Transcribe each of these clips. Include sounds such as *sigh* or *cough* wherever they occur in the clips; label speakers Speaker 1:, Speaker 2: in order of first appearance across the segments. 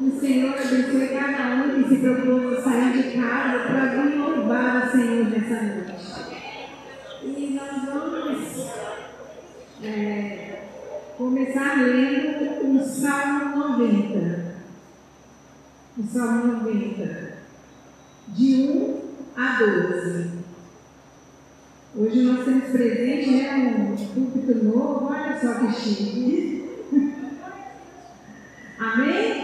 Speaker 1: O Senhor abençoe cada um que se propôs sair de casa para vir louvar o Senhor nessa noite. E nós vamos é, começar lendo o Salmo 90. O Salmo 90. De 1 a 12. Hoje nós temos presente né, um púlpito novo, olha só que chique. *laughs* Amém?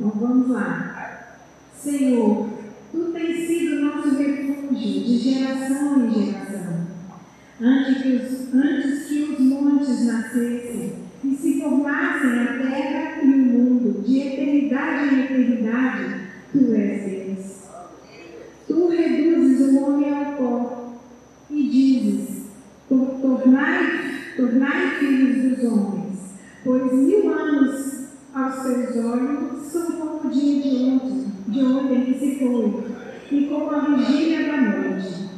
Speaker 1: Então vamos lá. Senhor, Tu tens sido nosso refúgio de geração em geração. Antes que os, antes que os montes nascessem e se formassem a terra e o mundo, de eternidade em eternidade, Tu és Deus. Tu reduzes o homem ao pó e dizes: Tornai, tornai filhos dos homens, pois mil anos aos teus olhos são como o dia de ontem, de ontem que se foi, e como a vigília da noite.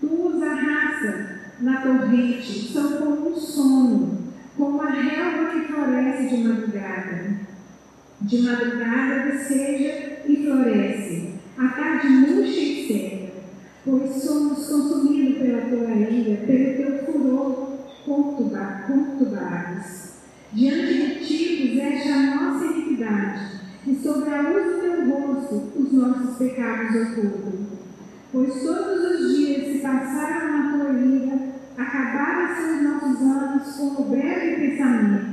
Speaker 1: Tu os arrasta na torrente, são como um sono, como a relva que floresce de madrugada. De madrugada viceja e floresce, a tarde murcha e seca, pois somos consumidos pela tua ira, pelo teu furor conturbados. Diante de ti nossa iniquidade, e sobre a luz do teu rosto os nossos pecados ocultam. Pois todos os dias se passaram na tua ira, acabaram-se os nossos anos com o breve pensamento.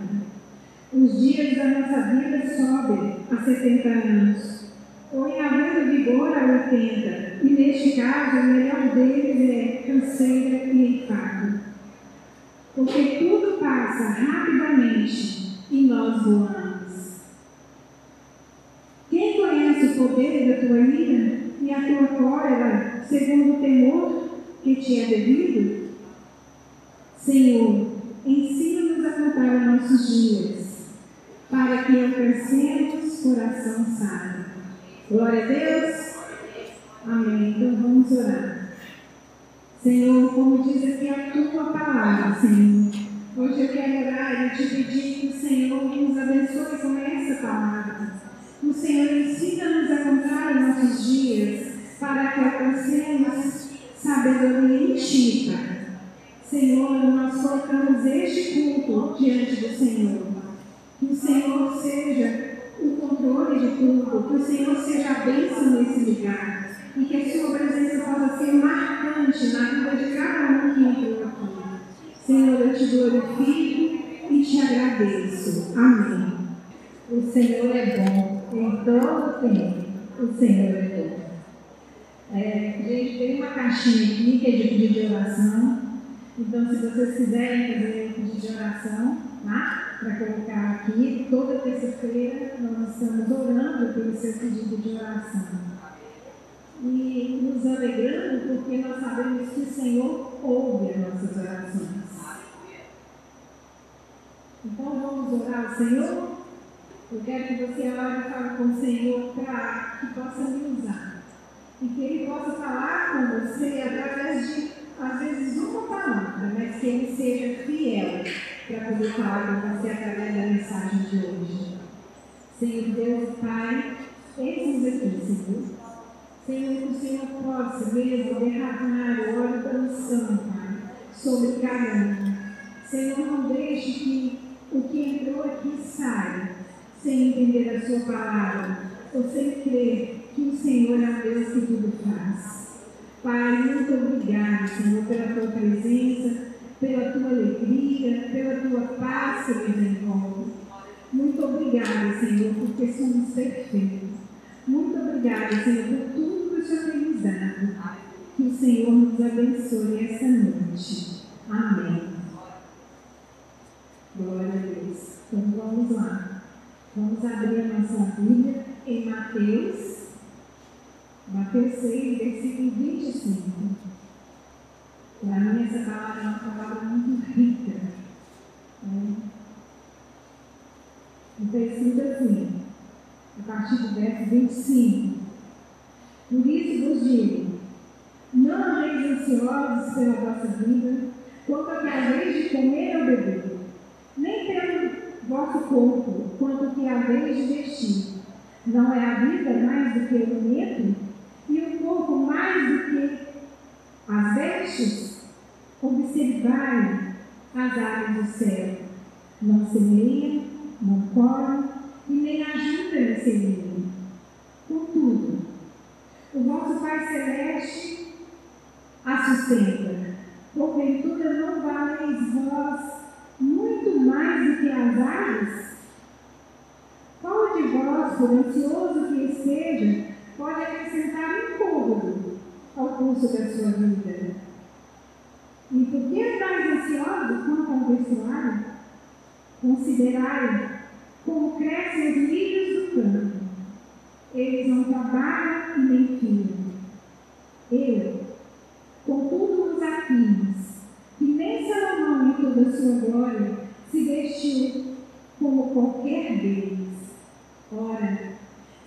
Speaker 1: Os dias da nossa vida sobem a setenta anos, ou em havendo vigor a oitenta, e neste caso o melhor deles é canseira e enfado. Porque tudo passa rapidamente e nós voamos. Quem poder da tua ira e a tua cólera segundo o temor que te é devido? Senhor, ensina-nos a contar os nossos dias, para que alcancemos coração sábio. Glória a Deus. Amém. Então vamos orar. Senhor, como diz aqui a tua palavra, Senhor. Hoje eu quero orar e te pedir que o Senhor nos abençoe com essa palavra. O Senhor ensina-nos a contar os nossos dias para que alcancemos sabedoria em ti. Senhor, nós colocamos este culto diante do Senhor. Que o Senhor seja o controle de tudo, que o Senhor seja a bênção nesse lugar e que a sua presença possa ser marcante na vida de cada um que entrou aqui. Senhor, eu te glorifico e te agradeço. Amém. O Senhor é bom em todo tempo. O Senhor é bom. É, gente, tem uma caixinha aqui que é de pedido de oração. Então, se vocês quiserem fazer pedido de oração, tá? Para colocar aqui, toda terça-feira nós estamos orando pelo seu pedido de oração. E nos alegrando porque nós sabemos que o Senhor ouve as nossas orações. Então vamos orar ao Senhor. Eu quero que você e fale com o Senhor para que possa me usar. E que Ele possa falar com você através de, às vezes, uma palavra, mas que Ele seja fiel para poder falar com você através da mensagem de hoje. Senhor Deus Pai, eis-nos aqui, Senhor. Senhor, que o Senhor possa mesmo derramar o óleo da unção, Pai, sobre cada um. Senhor, não deixe que o que entrou aqui saia sem entender a sua palavra, ou sem crer que o Senhor é o Deus que tudo faz. Pai, muito obrigado, Senhor, pela tua presença, pela tua alegria, pela tua paz que nos envolve. Muito obrigado, Senhor, porque somos perfeitos. Muito obrigado, Senhor, por tudo que o Senhor tem nos dado. Que o Senhor nos abençoe esta noite. Amém. Glória a Deus. Então vamos lá. Vamos abrir a nossa Bíblia em Mateus, Mateus 6, versículo 25. Para mim, essa palavra é uma palavra muito rica. Né? Então, escrito assim, a partir do verso 25. Por isso vos digo: não andeis ansiosos pela vossa vida, quanto que haveis de comer ou beber nem pelo vosso corpo, quanto que haveis Não é a vida mais do que o alimento? E o corpo mais do que as vestes? Observai as aves do céu. Não semeiam, não colhem e nem ajudam a semear. Contudo, o vosso Pai Celeste a sustenta. Porventura não valeis vós muito mais do que as aves? Qual de vós, por ansioso que esteja, pode acrescentar um cômodo ao curso da sua vida? E por que estáis ansiosos quanto ao vestuário? Considerai como crescem os lírios do campo. Eles não trabalham e nem fiam. Eu, contudo, os que nem Salomão em toda a sua glória se vestiu como qualquer deles. Ora,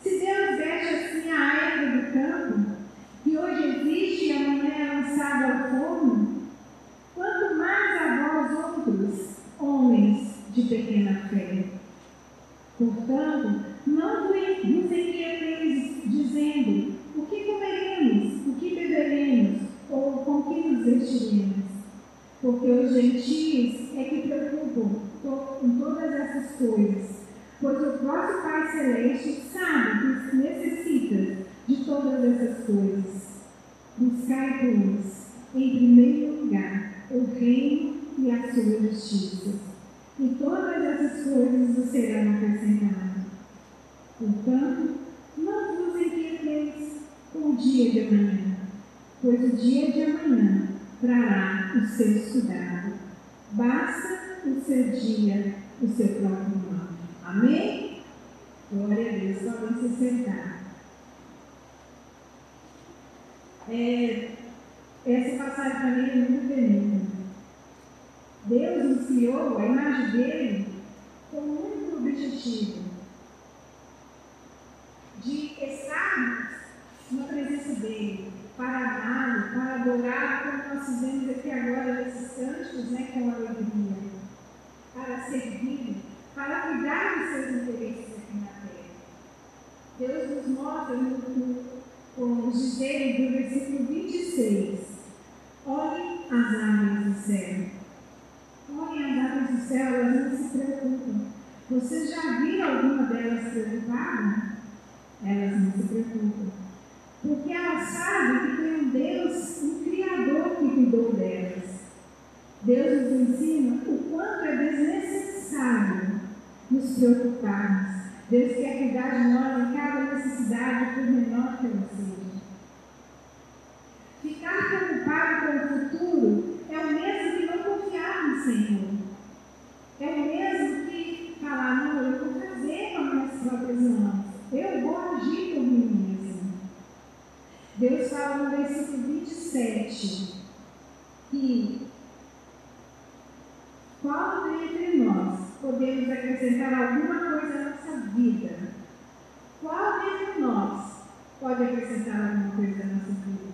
Speaker 1: se Deus veste assim a erva do campo, que hoje existe e amanhã é lançada ao forno, quanto mais a vós outros, homens de pequena fé. Portanto, não vos inquieteis dizendo o que comeremos, o que beberemos, ou com que nos vestiremos. Porque os gentios é que preocupam com todas essas coisas. Pois o vosso Pai Celeste sabe que necessita de todas essas coisas. Buscai, pois, em primeiro lugar, o reino e a sua justiça. E todas essas coisas vos serão acrescentadas. Portanto, não vos inquieteis com o dia de amanhã, pois o dia de amanhã trará o seu estudado. Basta o seu dia, o seu próprio mal. Amém? Glória a Deus. Podem se sentar. É, essa passagem mim é muito bonita. Deus nos criou, a imagem dele, com um único objetivo: de estarmos na presença dele, para amá-lo, para adorar, como nós fizemos aqui agora nesses cânticos, né, com alegria, para servir, para cuidar dos seus interesses aqui na terra. Deus nos mostra, no, no, como dizer do versículo 26, olhem as aves do céu. Olhem as aves do céu, elas não se preocupam. Você já viu alguma delas preocupada? Elas não se preocupam. Porque elas sabem que tem um Deus, um Criador que cuidou delas. Deus nos ensina o quanto é desnecessário preocuparmos. Deus quer cuidar de nós em cada necessidade, por menor que ela seja. Ficar preocupado com o futuro é o mesmo que não confiar no Senhor. É o mesmo que falar, não, eu vou fazer com as minhas próprias mãos. Eu vou agir por mim mesmo. Deus fala no versículo 27 que qual dentre nós podemos acrescentar alguma coisa à nossa vida? Qual dentre nós pode acrescentar alguma coisa à nossa vida?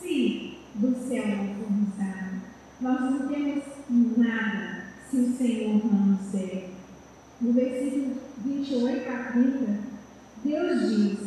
Speaker 1: Se do céu não formos dado, nós não temos nada se o Senhor não nos der. No versículo 28 a 30, Deus diz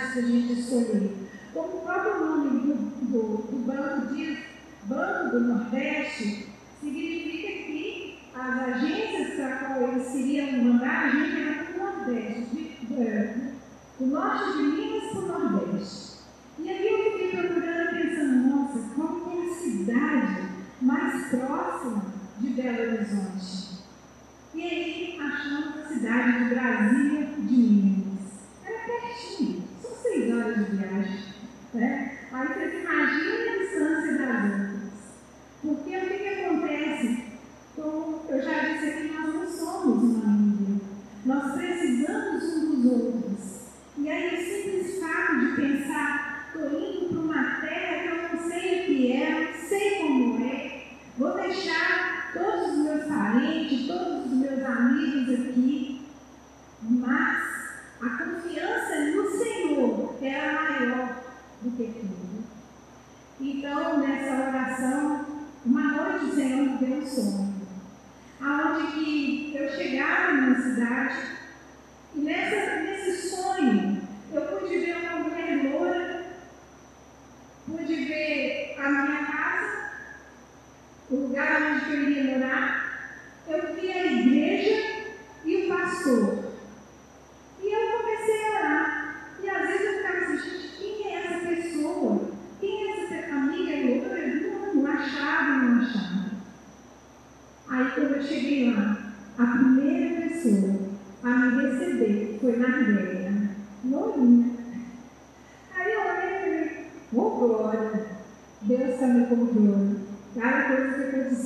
Speaker 1: que a gente escolheu. Como o próprio nome do, do, do banco diz, Banco do Nordeste, significa que as agências para qual eles iriam mandar a gente era para o Nordeste, do norte de Minas para o Nordeste.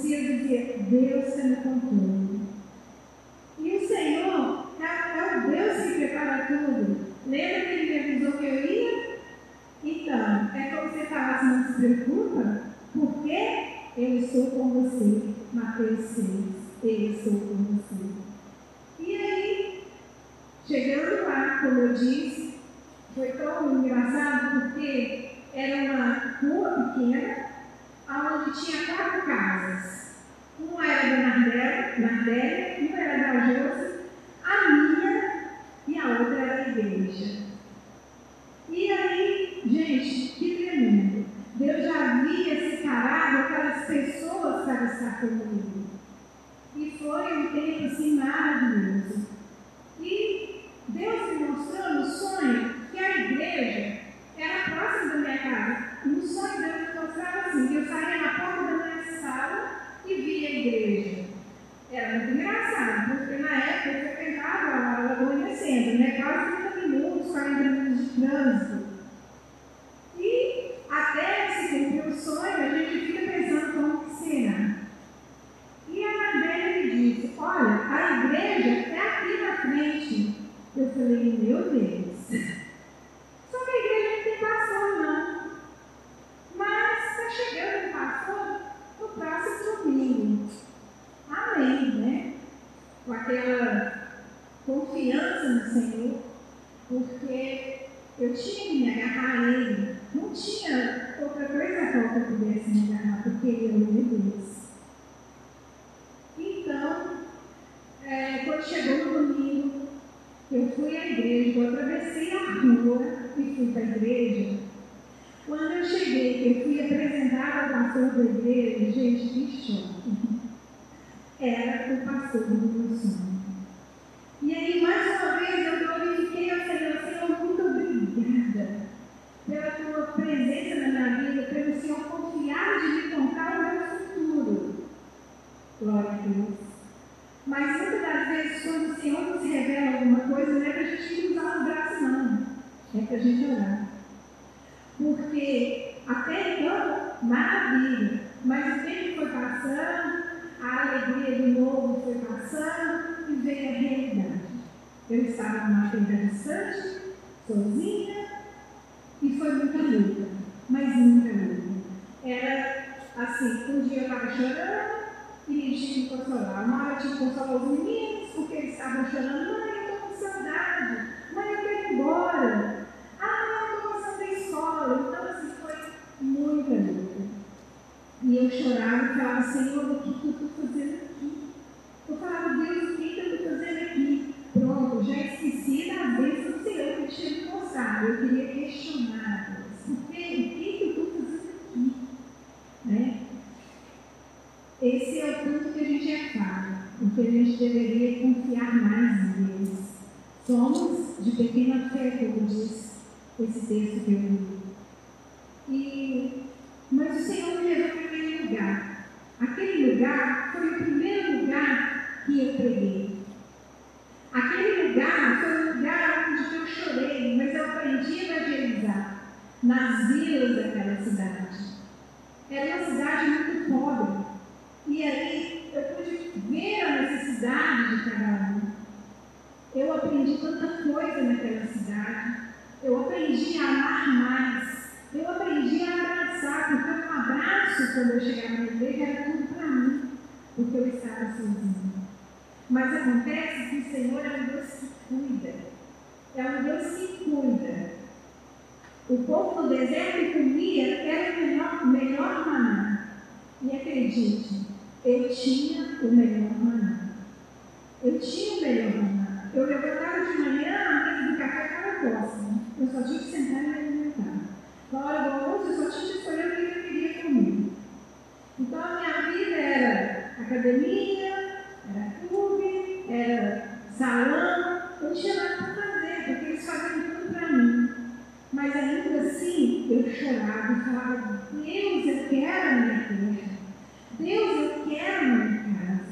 Speaker 1: 接着变 sozinha, e foi muita luta, mas muita luta. Era assim, um dia eu estava chorando, e tinha que consolar. Uma hora tinha que consolar os meninos, porque eles estavam chorando. Mãe, eu estou com saudade. Mãe, eu quero ir embora. Ah, eu estou gostando da escola. Então, assim, foi muita luta. E eu chorava e falava, Senhor, o que, que eu estou fazendo aqui? Eu falava, Deus, o que, que eu estou fazendo aqui? Pronto, já esqueci da vez do Senhor que tinha me mostrado. Eu queria questionar Deus. O que, o que, que eu estou fazendo aqui? Né? Esse é o ponto que a gente é claro, porque a gente deveria confiar mais em Deus. Somos de pequena fé, como diz esse texto que eu li. E, mas o Senhor me levou para aquele lugar. Aquele lugar foi o primeiro lugar que eu preguei. Aquele lugar foi o lugar onde eu chorei, mas eu aprendi a evangelizar nas vilas daquela cidade. Era uma cidade muito pobre. E aí eu pude ver a necessidade de cada um. Eu aprendi tanta coisa naquela cidade. Eu aprendi a amar mais. Eu aprendi a abraçar, porque um abraço, quando eu chegava na igreja, era tudo para mim, porque eu estava sozinha. Mas acontece que o Senhor é um Deus que cuida. É um Deus O povo do deserto comia o melhor, melhor maná. E acredite, eu tinha o melhor maná. Eu tinha o melhor maná. Eu levantava de manhã, a mesa do café estava próxima. Eu só tinha que sentar e me alimentar. Na hora do almoço, eu só tinha que escolher o que eu queria comer. Então, a minha vida era academia, era clube, era salão. Eu não tinha nada para fazer, porque eles faziam tudo para mim. Mas ainda assim, eu chorava e falava: Deus, eu quero a minha terra. Deus, eu quero a minha casa.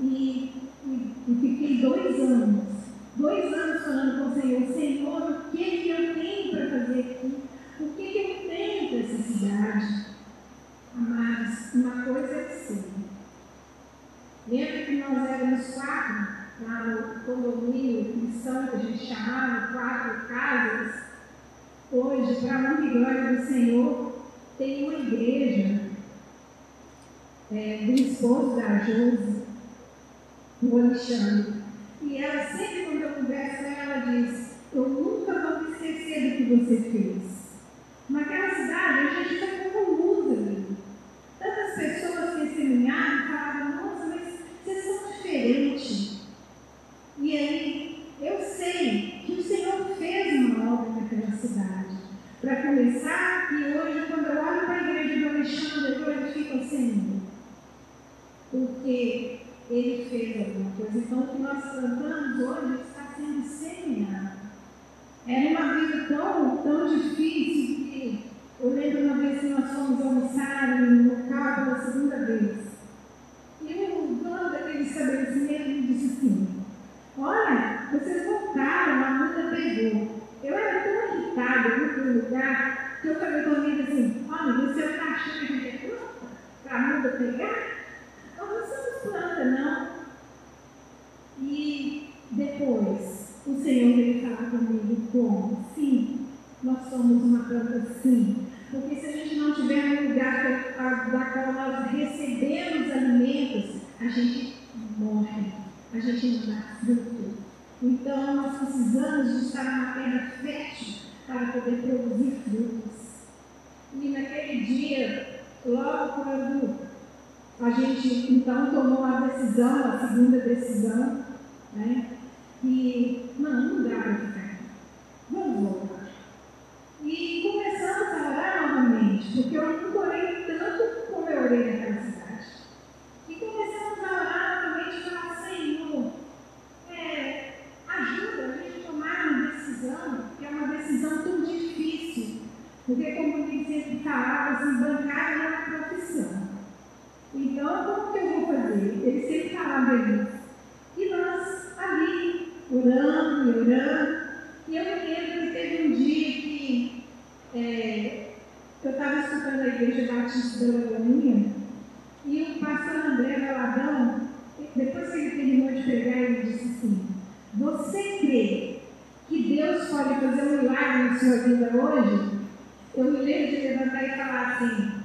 Speaker 1: E, e, e, fiquei dois anos, dois anos falando com o Senhor: Senhor, o que, que eu tenho para fazer aqui? O que, que eu tenho para essa cidade? Mas uma coisa é certa. Lembra que nós éramos quatro lá no condomínio cristão que a gente chamava, quatro casas? Hoje, para a honra e glória do Senhor, tem uma igreja é, do o Alexandre. E ela, sempre quando eu converso ela, diz: Eu nunca vou me esquecer do que você fez. Naquela cidade, a gente está com luz ali. Tantas pessoas testemunharam e falavam: Nossa, mas vocês são diferentes. E aí, eu sei que o Senhor fez uma obra naquela cidade. Para começar, e hoje, quando eu olho para a igreja do Alexandre, eu glorifico o Senhor porque ele fez alguma coisa. Então, o que nós cantamos hoje está sendo semeado. Era uma vida tão, tão difícil que eu lembro uma vez que nós fomos almoçar no local pela segunda vez. E o dono daquele estabelecimento me disse assim: Olha, vocês voltaram, a multa pegou. Eu era tão irritada no lugar que eu falei comigo assim: Olha, você está achando que é pronta para a multa pegar? nós não somos planta, não. E depois, o Senhor veio falar comigo como? Sim, nós somos uma planta sim. Porque se a gente não tiver um lugar da qual nós recebemos alimentos, a gente morre, a gente não dá fruto. Então nós precisamos de estar numa terra fértil para poder produzir frutos. E naquele dia, logo quando a gente então tomou a decisão, a segunda decisão, né? E não, não dá para ficar. Vamos voltar. E começamos a orar novamente, porque eu nunca orei tanto como eu orei naquela cidade. E começamos a orar novamente e falar, Senhor, é, ajuda a gente a tomar uma decisão, que é uma decisão tão difícil. Porque como eu sempre falava, assim, bancário não ele sempre está lá feliz. E nós ali, orando e orando. E eu me lembro que teve um dia que é, eu estava escutando a igreja batista da Lagoinha e o pastor André Valadão, depois que ele terminou de pregar, ele disse assim, você crê que Deus pode fazer um milagre na sua vida hoje? Eu me lembro de levantar e falar assim,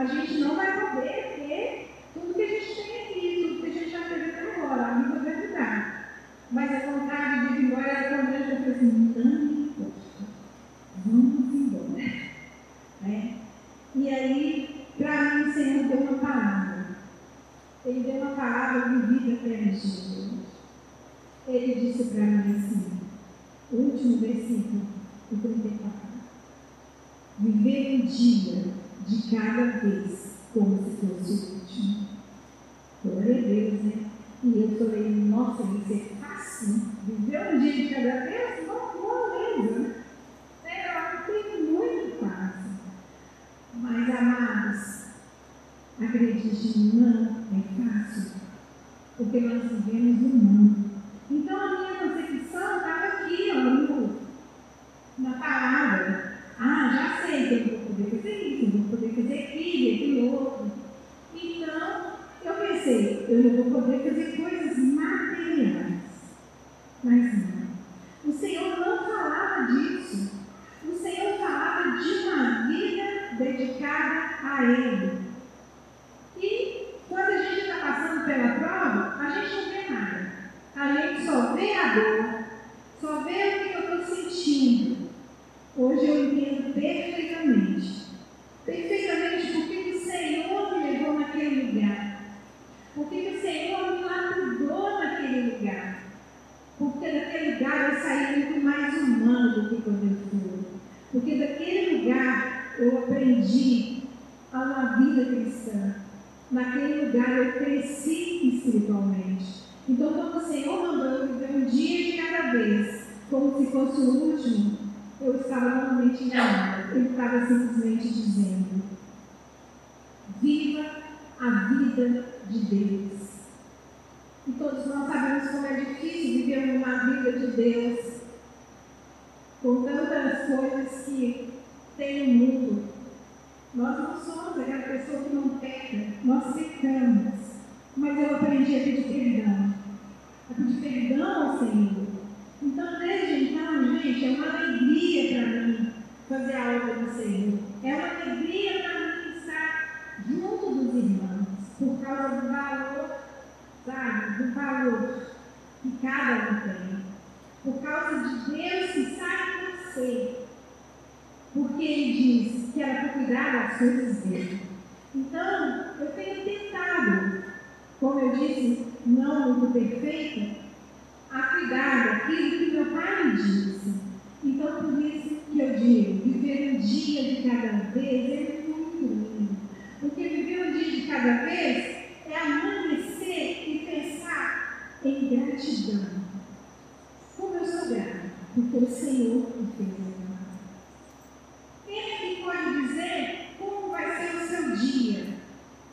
Speaker 1: a gente não vai poder ter Naquele lugar eu cresci espiritualmente. Então, quando o Senhor mandou eu viver um dia de cada vez, como se fosse o último, eu estava normalmente enganada. Ele estava simplesmente dizendo: Viva a vida de Deus. E todos nós sabemos como é difícil viver uma vida de Deus com tantas coisas que tem no mundo. Nós não somos aquela pessoa que não peca, nós pecamos. Mas eu aprendi a pedir perdão. A pedir perdão ao Senhor. Então, desde então, gente, é uma alegria para mim fazer a obra do Senhor. É uma alegria para mim estar junto dos irmãos, por causa do valor, sabe, do valor que cada um tem. Por causa de Deus que sabe você. Porque Ele diz que era para cuidar das coisas dele. Então, eu tenho tentado, como eu disse, não muito perfeita, a cuidar daquilo que meu pai me disse. Então, por isso que eu digo, viver um dia de cada vez é muito lindo. Porque viver um dia de cada vez é amanhecer e pensar em gratidão. Como eu sou grata, porque o Senhor me fez agradar. Quem é que pode dizer como vai ser o seu dia?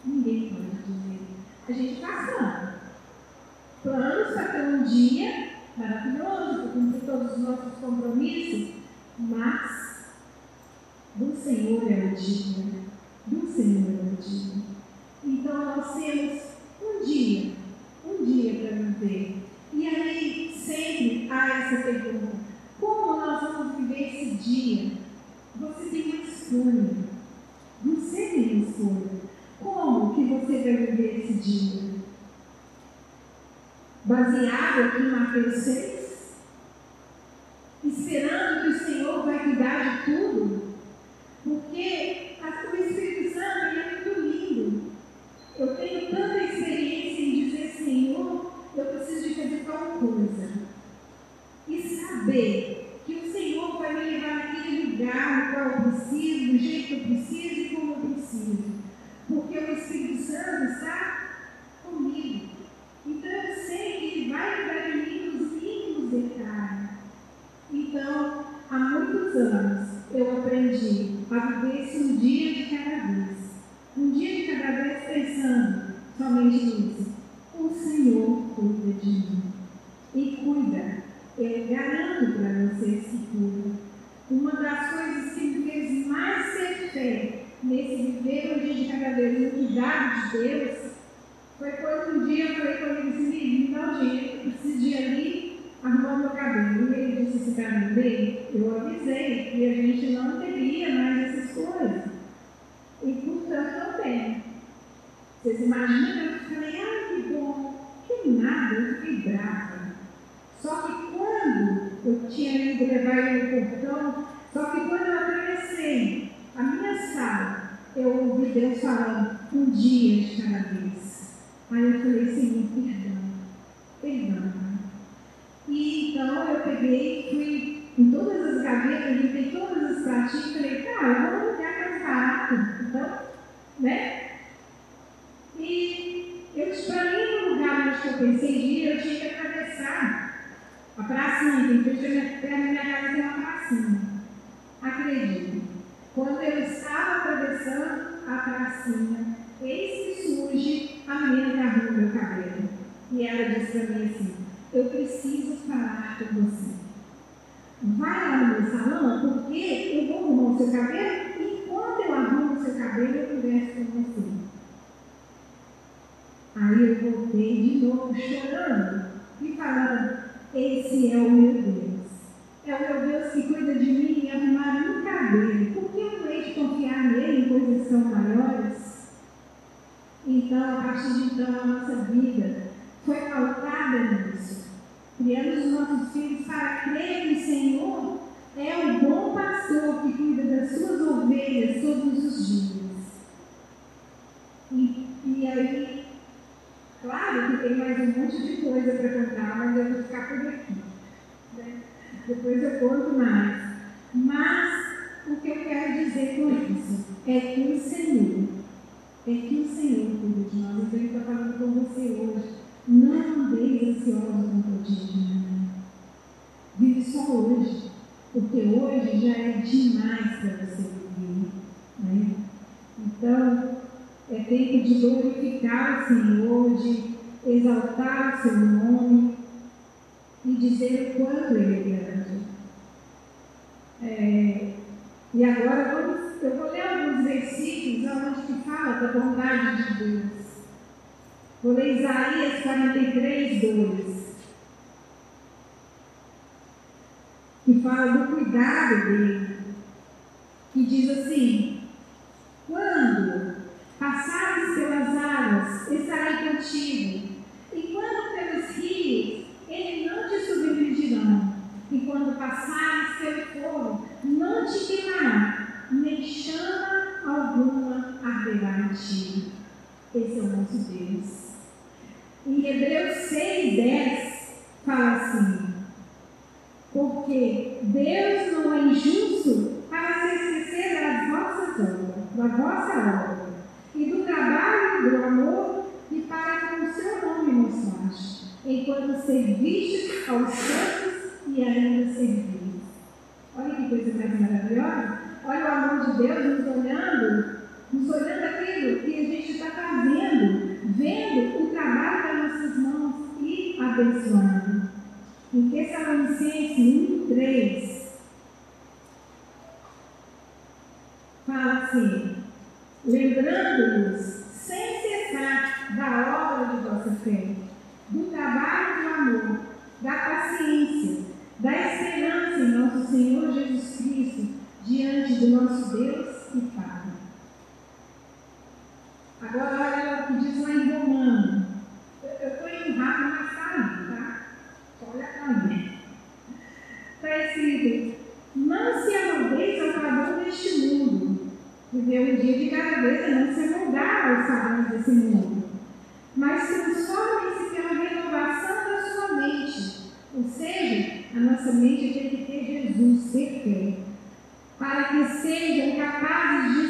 Speaker 1: Ninguém pode dizer. A gente faz planos. Planos para ter um dia maravilhoso, para cumprir todos os nossos compromissos, mas do Senhor é o dia. Do Senhor é o dia. Então nós temos um dia, um dia para viver. E aí sempre há essa pergunta: como nós vamos viver esse dia? Você tem uma escolha. Você tem uma escolha. Como que você vai viver esse dia? Baseado aqui em Mateus 6? Esperando que o Senhor vai cuidar de tudo? Porque o Espírito Santo é muito lindo. Eu tenho tanta experiência em dizer, Senhor, eu preciso de fazer tal coisa. E saber que o Senhor vai me levar naquele lugar no qual eu preciso, do jeito que eu preciso e como eu preciso. Porque o Espírito Santo está comigo. Então eu sei que Ele vai cuidar de mim nos mínimos detalhes. Então, há muitos anos eu aprendi a viver esse um dia de cada vez. Um dia de cada vez pensando nisso. O Senhor cuida de mim. E cuida. Eu garanto para vocês que cuida. Uma das coisas que me fez mais ter fé nesse viver dia de cada vez, no cuidado de Deus, foi quando um dia eu falei com ele assim, me dá o dinheiro, eu ir ali arrumar meu cabelo. E ele disse esse caminho dele, eu avisei que a gente não teria mais essas coisas. E portanto não tem. Vocês imaginam? Eu falei, ah, que bom. Que nada, eu fiquei brava. Só que quando eu tinha ido levar ele no portão, só que quando eu atravessei a minha sala, eu ouvi Deus falando, um dia de cada vez. Aí eu falei, Senhor, perdão, perdão. E então eu peguei, fui em todas as gavetas, limpei todas as pratinhas e falei, cara, eu vou lugar mais barato. Então, né? E eu, para mim, no lugar onde eu pensei em ir, eu tinha que atravessar a pracinha, que perto da minha casa tem uma pracinha. Acredite, quando eu estava atravessando a pracinha, eis que surge a menina que arruma meu cabelo. E ela disse para mim assim: Eu preciso falar com você. Vai lá no meu salão, porque eu vou arrumar o seu cabelo e enquanto eu arrumo o seu cabelo, eu converso com você. Aí eu chorando e falando: Esse é o meu Deus. É o meu Deus que cuida de mim e arrumar um cabelo. Por que eu não hei de confiar nele em coisas maiores? Então, a partir de então, a nossa vida Isaías 43, 2. Que fala do cuidado dele. E diz assim: de cada vez a não se moldar aos padrões desse mundo, mas transformem-se pela renovação da sua mente. Ou seja, a nossa mente tem que ter Jesus, ter fé, para que sejam capazes de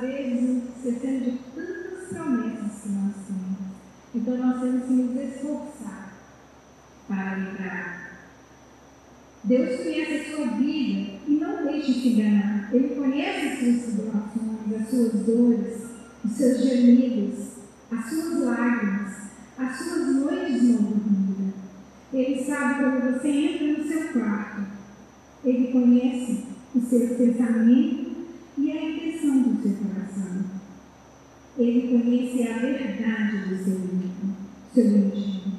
Speaker 1: vezes, esquecendo de tantas promessas que nós temos. Então, nós temos que nos esforçar para lembrar. Deus conhece a sua vida e não deixe se enganar. Ele conhece as suas situações, as suas dores, os seus gemidos, as suas lágrimas, as suas noites não dormidas. Ele sabe quando você entra no seu quarto. Ele conhece os seus pensamentos e a intenção do seu coração. Ele conhece a verdade do seu íntimo, seu íntimo.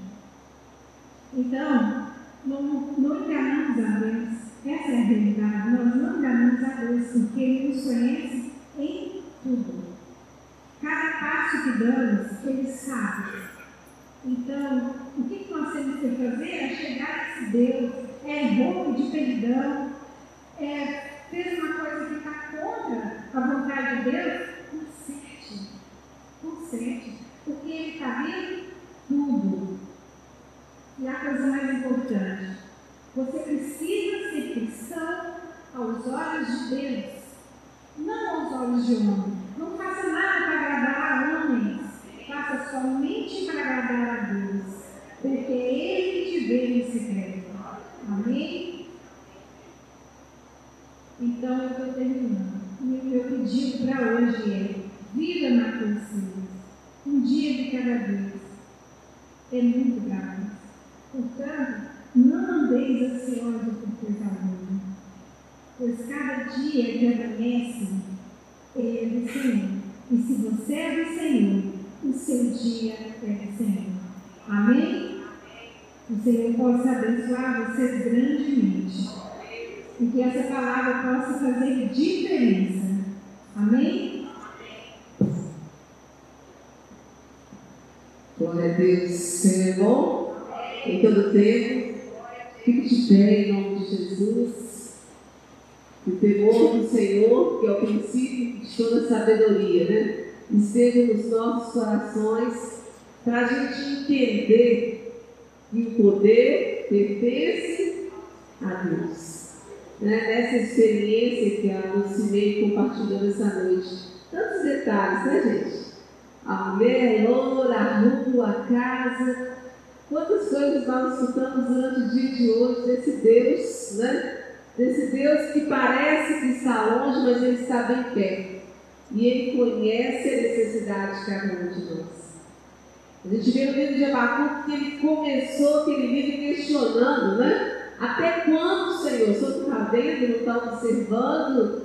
Speaker 1: Então, não, não enganamos a Deus. Essa é a realidade. Nós não enganamos a Deus porque Ele nos conhece em tudo. Cada passo que damos, Ele sabe. Então, o que nós temos que fazer é chegar a esse Deus, é roubo de perdão, é fez uma coisa que está contra a vontade de Deus, conserte. Conserte. Porque ele está vendo tudo. E a coisa mais importante, você precisa ser cristão aos olhos de Deus, não aos olhos de homem. Não faça nada para agradar a homens, faça somente para agradar a Deus, porque é Ele te vê em segredo. Amém? Então eu estou terminando. E o meu pedido para hoje é: viva na consciência, um dia de cada vez. É muito grave. Portanto, não andeis ansiosos por coisa alguma, pois cada dia que amanhece, ele é do Senhor. E se você é do Senhor, o seu dia é do Senhor. Amém? O Senhor possa abençoar vocês grandemente. E que essa palavra possa fazer diferença. Amém?
Speaker 2: Glória a Deus. Senhor é bom em todo tempo. Fique de pé em nome de Jesus. O temor do Senhor, que é o princípio de toda sabedoria, né? Esteja nos nossos corações para a gente entender que o poder pertence a Deus. Né? Nessa experiência que a Lucimei compartilhou essa noite. Tantos detalhes, né, gente? A mulher, a loura, a rua, a casa. Quantas coisas nós escutamos durante o dia de hoje desse Deus, né? Desse Deus que parece que está longe, mas ele está bem perto. E ele conhece a necessidade de cada um de nós. A gente vê no livro de Abacuque que ele começou, que ele vive questionando, né? Até quando, Senhor? O Senhor está vendo, não está observando?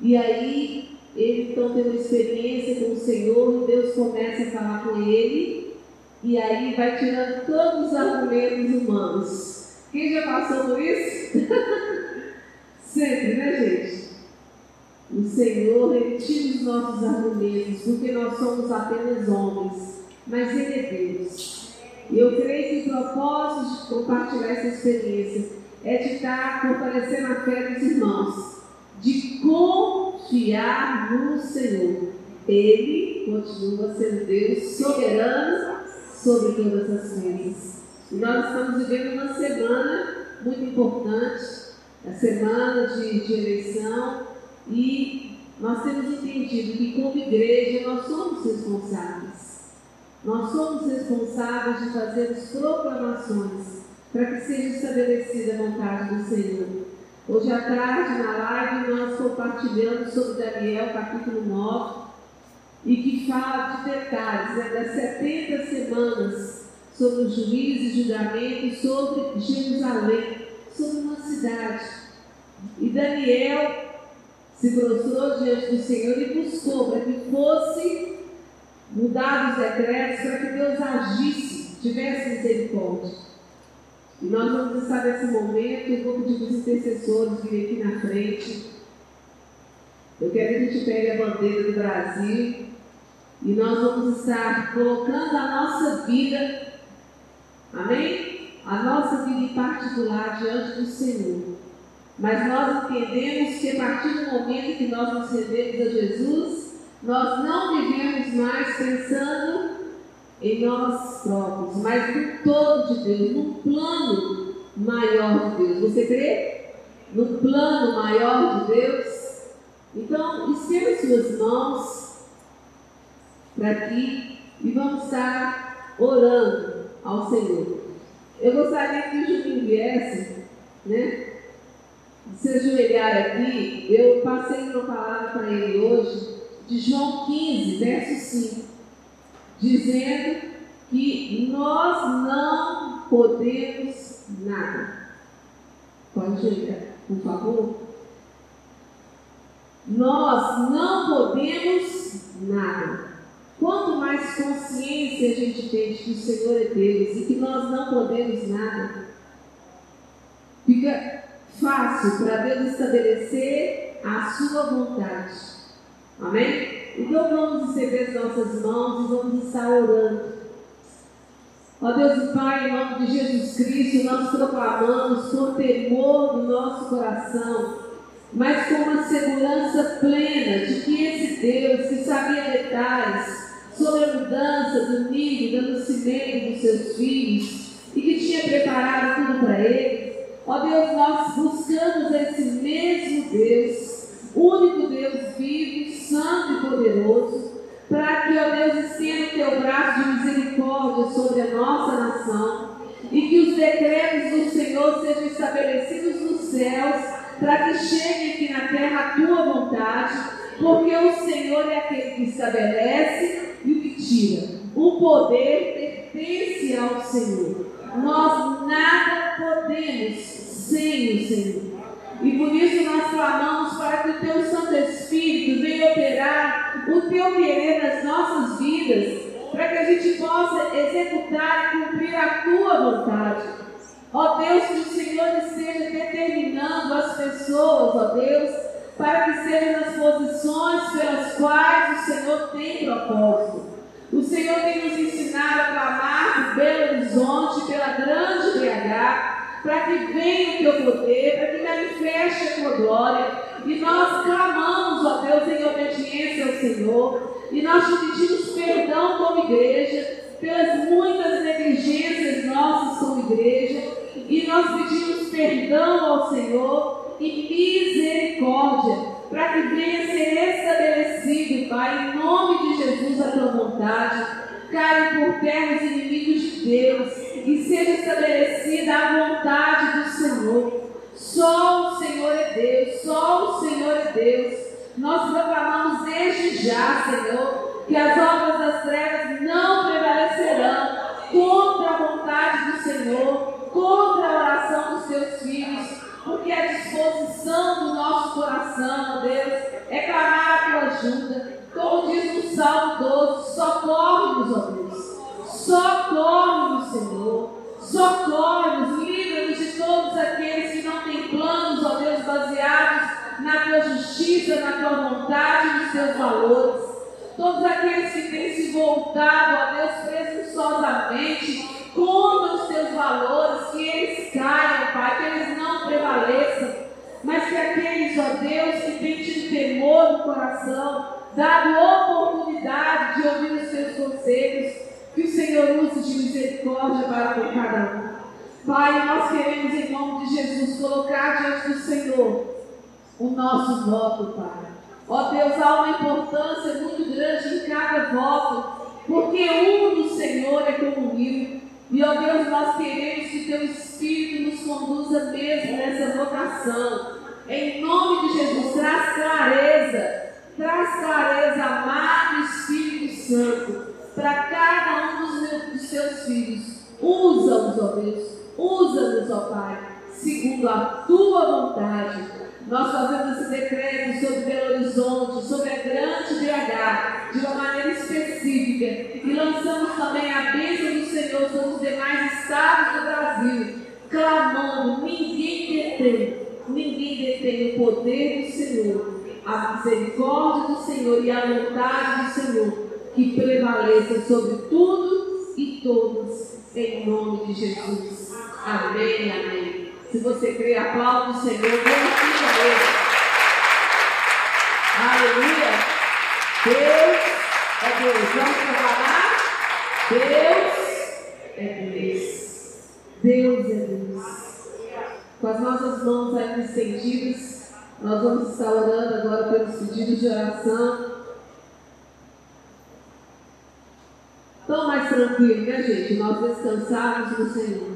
Speaker 2: E aí, ele então tem uma experiência com o Senhor Deus começa a falar com ele. E aí vai tirando todos os argumentos humanos. Quem já passou por isso? *laughs* Sempre, né, gente? O Senhor retira os nossos argumentos, porque nós somos apenas homens, mas Ele é Deus. E eu creio que o propósito de compartilhar essa experiência é de estar fortalecendo a fé dos irmãos, de confiar no Senhor. Ele continua sendo Deus soberano sobre todas as coisas. E nós estamos vivendo uma semana muito importante, a semana de, de eleição, e nós temos entendido que, como igreja, nós somos responsáveis nós somos responsáveis de fazer as proclamações para que seja estabelecida a vontade do Senhor. Hoje à tarde, na live, nós compartilhamos sobre Daniel, capítulo 9, e que fala de detalhes né, das 70 semanas sobre o juízo e julgamento sobre Jerusalém, sobre uma cidade. E Daniel se prostrou diante do Senhor e buscou para que fosse mudar os decretos para que Deus agisse, tivesse misericórdia. E nós vamos estar nesse momento, um grupo de intercessores vir aqui na frente. Eu quero que a gente pegue a bandeira do Brasil e nós vamos estar colocando a nossa vida, amém? A nossa vida em particular diante do Senhor. Mas nós entendemos que a partir do momento que nós nos rendemos a Jesus, nós não vivemos mais pensando em nós próprios, mas no todo de Deus, no plano maior de Deus. Você crê? No plano maior de Deus? Então, estenda suas mãos para aqui e vamos estar orando ao Senhor. Eu gostaria que o Juninho viesse, né? Se ajoelhar aqui, eu passei uma palavra para ele hoje de João 15, verso 5, dizendo que nós não podemos nada. Pode ir, por favor? Nós não podemos nada. Quanto mais consciência a gente tem de que o Senhor é Deus e que nós não podemos nada, fica fácil para Deus estabelecer a sua vontade. Amém? Então vamos estender as nossas mãos e vamos estar orando. Ó Deus Pai, em nome de Jesus Cristo, nós proclamamos com temor no nosso coração, mas com uma segurança plena de que esse Deus que sabia detalhes sobre a mudança do meio dos seus filhos e que tinha preparado tudo para eles. Ó Deus, nós buscamos esse mesmo Deus, único Deus vivo, santo e poderoso, para que, ó Deus, estenda o teu braço de misericórdia sobre a nossa nação e que os decretos do Senhor sejam estabelecidos nos céus, para que chegue aqui na terra a tua vontade, porque o Senhor é aquele que estabelece e o que tira. O poder pertence ao Senhor. Nós nada podemos sem o Senhor. E por isso nós clamamos para que o teu Santo Espírito venha operar o teu querer nas nossas vidas, para que a gente possa executar e cumprir a tua vontade. Ó Deus, que o Senhor esteja determinando as pessoas, ó Deus, para que sejam nas posições pelas quais o Senhor tem propósito. O Senhor tem nos ensinado a clamar por Belo Horizonte, pela grande BH, para que venha o teu poder, para que manifeste a tua glória. E nós clamamos, ó Deus, em obediência ao Senhor. E nós te pedimos perdão como igreja, pelas muitas negligências nossas como igreja. E nós pedimos perdão ao Senhor e misericórdia para que venha ser estabelecido, Pai, em nome de Jesus, a tua vontade. Caia por terra os inimigos de Deus e seja estabelecida a vontade do Senhor. Só o Senhor é Deus, só o Senhor é Deus. Nós proclamamos desde já, Senhor, que as obras clareza, amado Espírito Santo, para cada um dos, meus, dos Teus filhos. Usa-os, ó Deus, usa-nos, ó Pai, segundo a Tua vontade nós fazemos esse decreto sobre Belo Horizonte, sobre a grande BH, de uma maneira específica. E lançamos também a bênção do Senhor sobre os demais estados do Brasil, clamando: ninguém detém, ninguém detém o poder do Senhor, a misericórdia do Senhor e a vontade do Senhor, que prevaleça sobre tudo e todos, em nome de Jesus. Amém, amém. Se você crê, aplaude o Senhor, glorifica Ele. Aleluia. Deus é Deus. Vamos trabalhar? Deus é Deus. Deus é Deus. Com as nossas mãos ainda estendidas, nós vamos estar orando agora pelos pedidos de oração. Tão mais tranquilo, né, gente? Nós descansarmos no Senhor.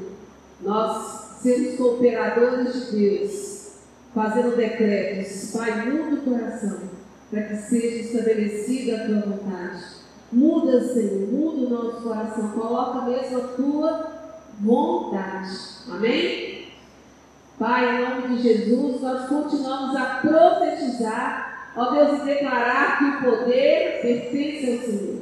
Speaker 2: Nós sermos cooperadores de Deus, fazendo decretos. Pai, muda o coração, para que seja estabelecida a tua vontade. Muda, Senhor, muda o nosso coração. Coloca mesmo a tua vontade. Amém? Pai, em nome de Jesus, nós continuamos a profetizar, ó Deus, e declarar que o poder pertence ao Senhor.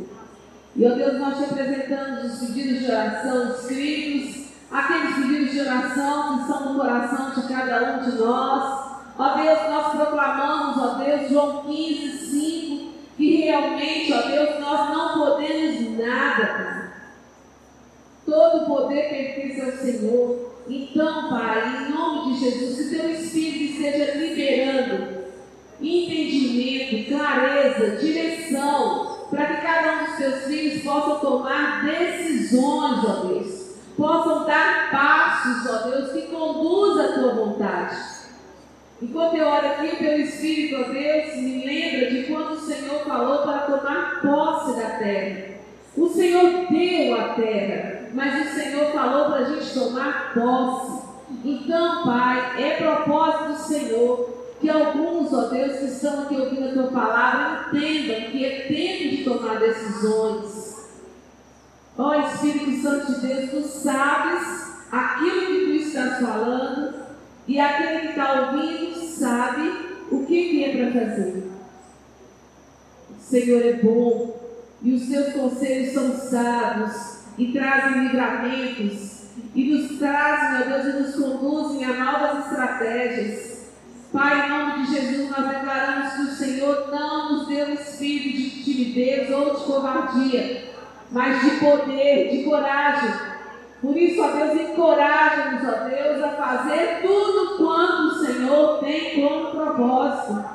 Speaker 2: E, ó Deus, nós te apresentamos os pedidos de oração escritos aqueles pedidos de oração que estão no coração de cada um de nós. Ó Deus, nós proclamamos, ó Deus, João 15, 5, que realmente, ó Deus, nós não podemos nada. Todo poder pertence ao Senhor. Então, Pai, em nome de Jesus, que teu Espírito esteja liberando entendimento, clareza, direção, para que cada um dos os teus filhos possam tomar decisões, ó Deus. Possam dar passos, ó Deus, que conduzam a tua vontade. Enquanto eu oro aqui, o teu Espírito, ó Deus, me lembra de quando o Senhor falou para tomar posse da terra. O Senhor deu a terra, mas o Senhor falou para a gente tomar posse. Então, Pai, é propósito do Senhor que alguns, ó Deus, que estão aqui ouvindo a tua palavra, entendam que é tempo de tomar decisões. Ó Espírito Santo de Deus, tu sabes aquilo que tu estás falando e aquele que está ouvindo sabe o que é para fazer. O Senhor é bom e os seus conselhos são sábios e trazem livramentos e nos trazem, meu Deus, e nos conduzem a novas estratégias. Pai, em nome de Jesus, nós declaramos que o Senhor não nos deu espírito de timidez ou de covardia, mas de poder, de coragem. Por isso, ó Deus, encoraja-nos, ó Deus, a fazer tudo quanto o Senhor tem como propósito.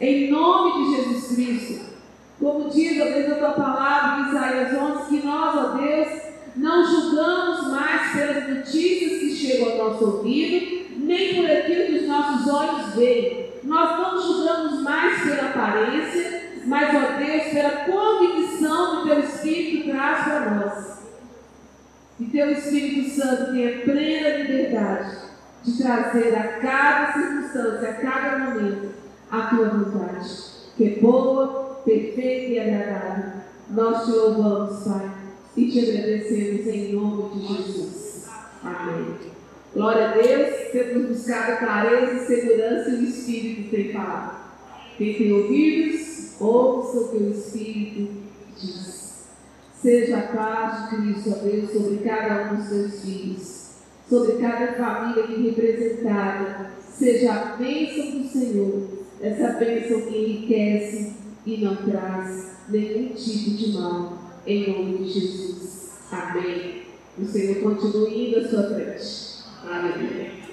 Speaker 2: Em nome de Jesus Cristo. Como diz, ó Deus, a tua palavra em Isaías 11, que nós, ó Deus, não julgamos mais pelas notícias que chegam ao nosso ouvido, nem por aquilo que os nossos olhos veem. Nós não julgamos mais pela aparência, mas, ó Deus, pela convicção que teu Espírito traz para nós. Que teu Espírito Santo tenha plena liberdade de trazer a cada circunstância, a cada momento, a tua vontade, que é boa, perfeita e agradável. Nós te louvamos, Pai, e te agradecemos em nome de Jesus. Amém. Glória a Deus, temos buscado clareza e segurança e o Espírito tem falado. Quem tem ouvidos, ouça o que o Espírito diz. Seja a paz de Cristo, ó Deus, sobre cada um dos seus filhos, sobre cada família aqui representada. Seja a bênção do Senhor, essa bênção que enriquece e não traz nenhum tipo de mal, em nome de Jesus. Amém. O Senhor continue indo à sua frente. Aleluia.